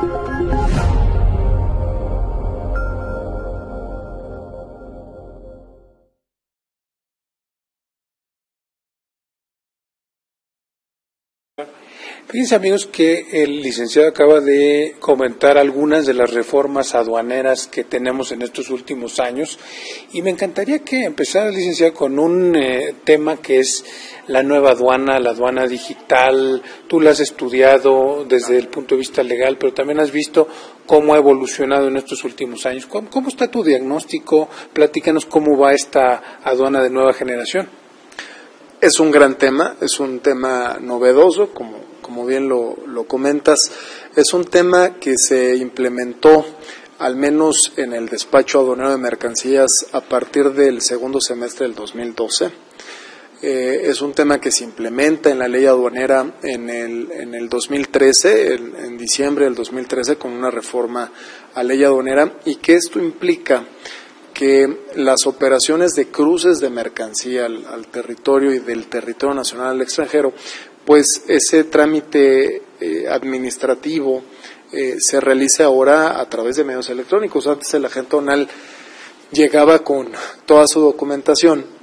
Thank you. Fíjense amigos que el licenciado acaba de comentar algunas de las reformas aduaneras que tenemos en estos últimos años y me encantaría que empezara licenciado con un eh, tema que es la nueva aduana, la aduana digital. Tú la has estudiado desde el punto de vista legal, pero también has visto cómo ha evolucionado en estos últimos años. ¿Cómo, cómo está tu diagnóstico? Platícanos cómo va esta aduana de nueva generación. Es un gran tema, es un tema novedoso, como como bien lo, comentas, es un tema que se implementó al menos en el despacho aduanero de mercancías a partir del segundo semestre del 2012. Eh, es un tema que se implementa en la ley aduanera en el, en el 2013, en, diciembre del 2013, con una reforma a ley aduanera, y que esto implica que las operaciones de cruces de mercancía al territorio y del territorio nacional al extranjero pues ese trámite eh, administrativo eh, se realiza ahora a través de medios electrónicos. Antes el agente donal llegaba con toda su documentación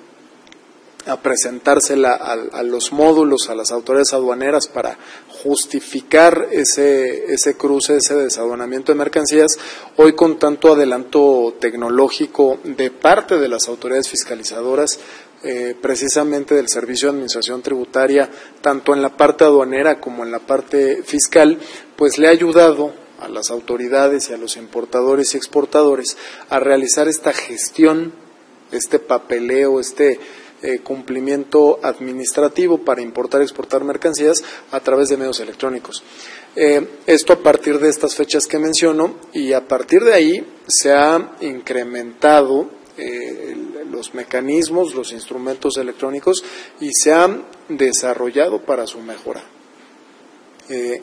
a presentársela a, los módulos, a las autoridades aduaneras para justificar ese, ese cruce, ese desaduanamiento de mercancías. Hoy con tanto adelanto tecnológico de parte de las autoridades fiscalizadoras, eh, precisamente del Servicio de Administración Tributaria, tanto en la parte aduanera como en la parte fiscal, pues le ha ayudado a las autoridades y a los importadores y exportadores a realizar esta gestión, este papeleo, este eh, cumplimiento administrativo para importar y exportar mercancías a través de medios electrónicos. Eh, esto a partir de estas fechas que menciono y a partir de ahí se ha incrementado eh, los mecanismos, los instrumentos electrónicos y se han desarrollado para su mejora.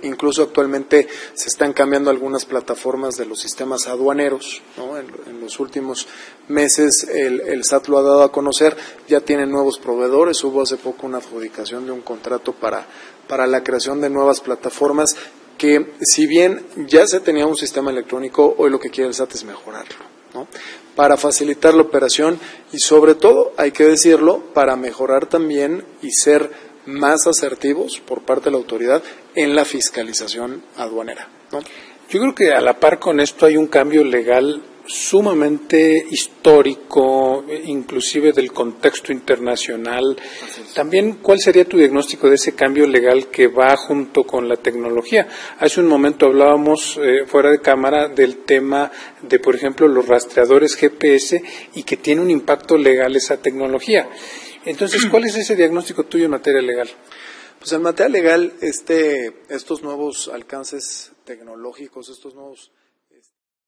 Incluso actualmente se están cambiando algunas plataformas de los sistemas aduaneros. En, los últimos meses el, SAT lo ha dado a conocer, ya tienen nuevos proveedores. Hubo hace poco una adjudicación de un contrato para, para la creación de nuevas plataformas que, si bien ya se tenía un sistema electrónico, hoy lo que quiere el SAT es mejorarlo para facilitar la operación y sobre todo, hay que decirlo, para mejorar también y ser más asertivos por parte de la autoridad en la fiscalización aduanera. Yo creo que a la par con esto hay un cambio legal sumamente histórico, inclusive del contexto internacional. También, ¿cuál sería tu diagnóstico de ese cambio legal que va junto con la tecnología? Hace un momento hablábamos eh, fuera de cámara del tema de, por ejemplo, los rastreadores GPS y que tiene un impacto legal esa tecnología. Entonces, ¿cuál es ese diagnóstico tuyo en materia legal? Pues en materia legal, este, estos nuevos alcances tecnológicos, estos nuevos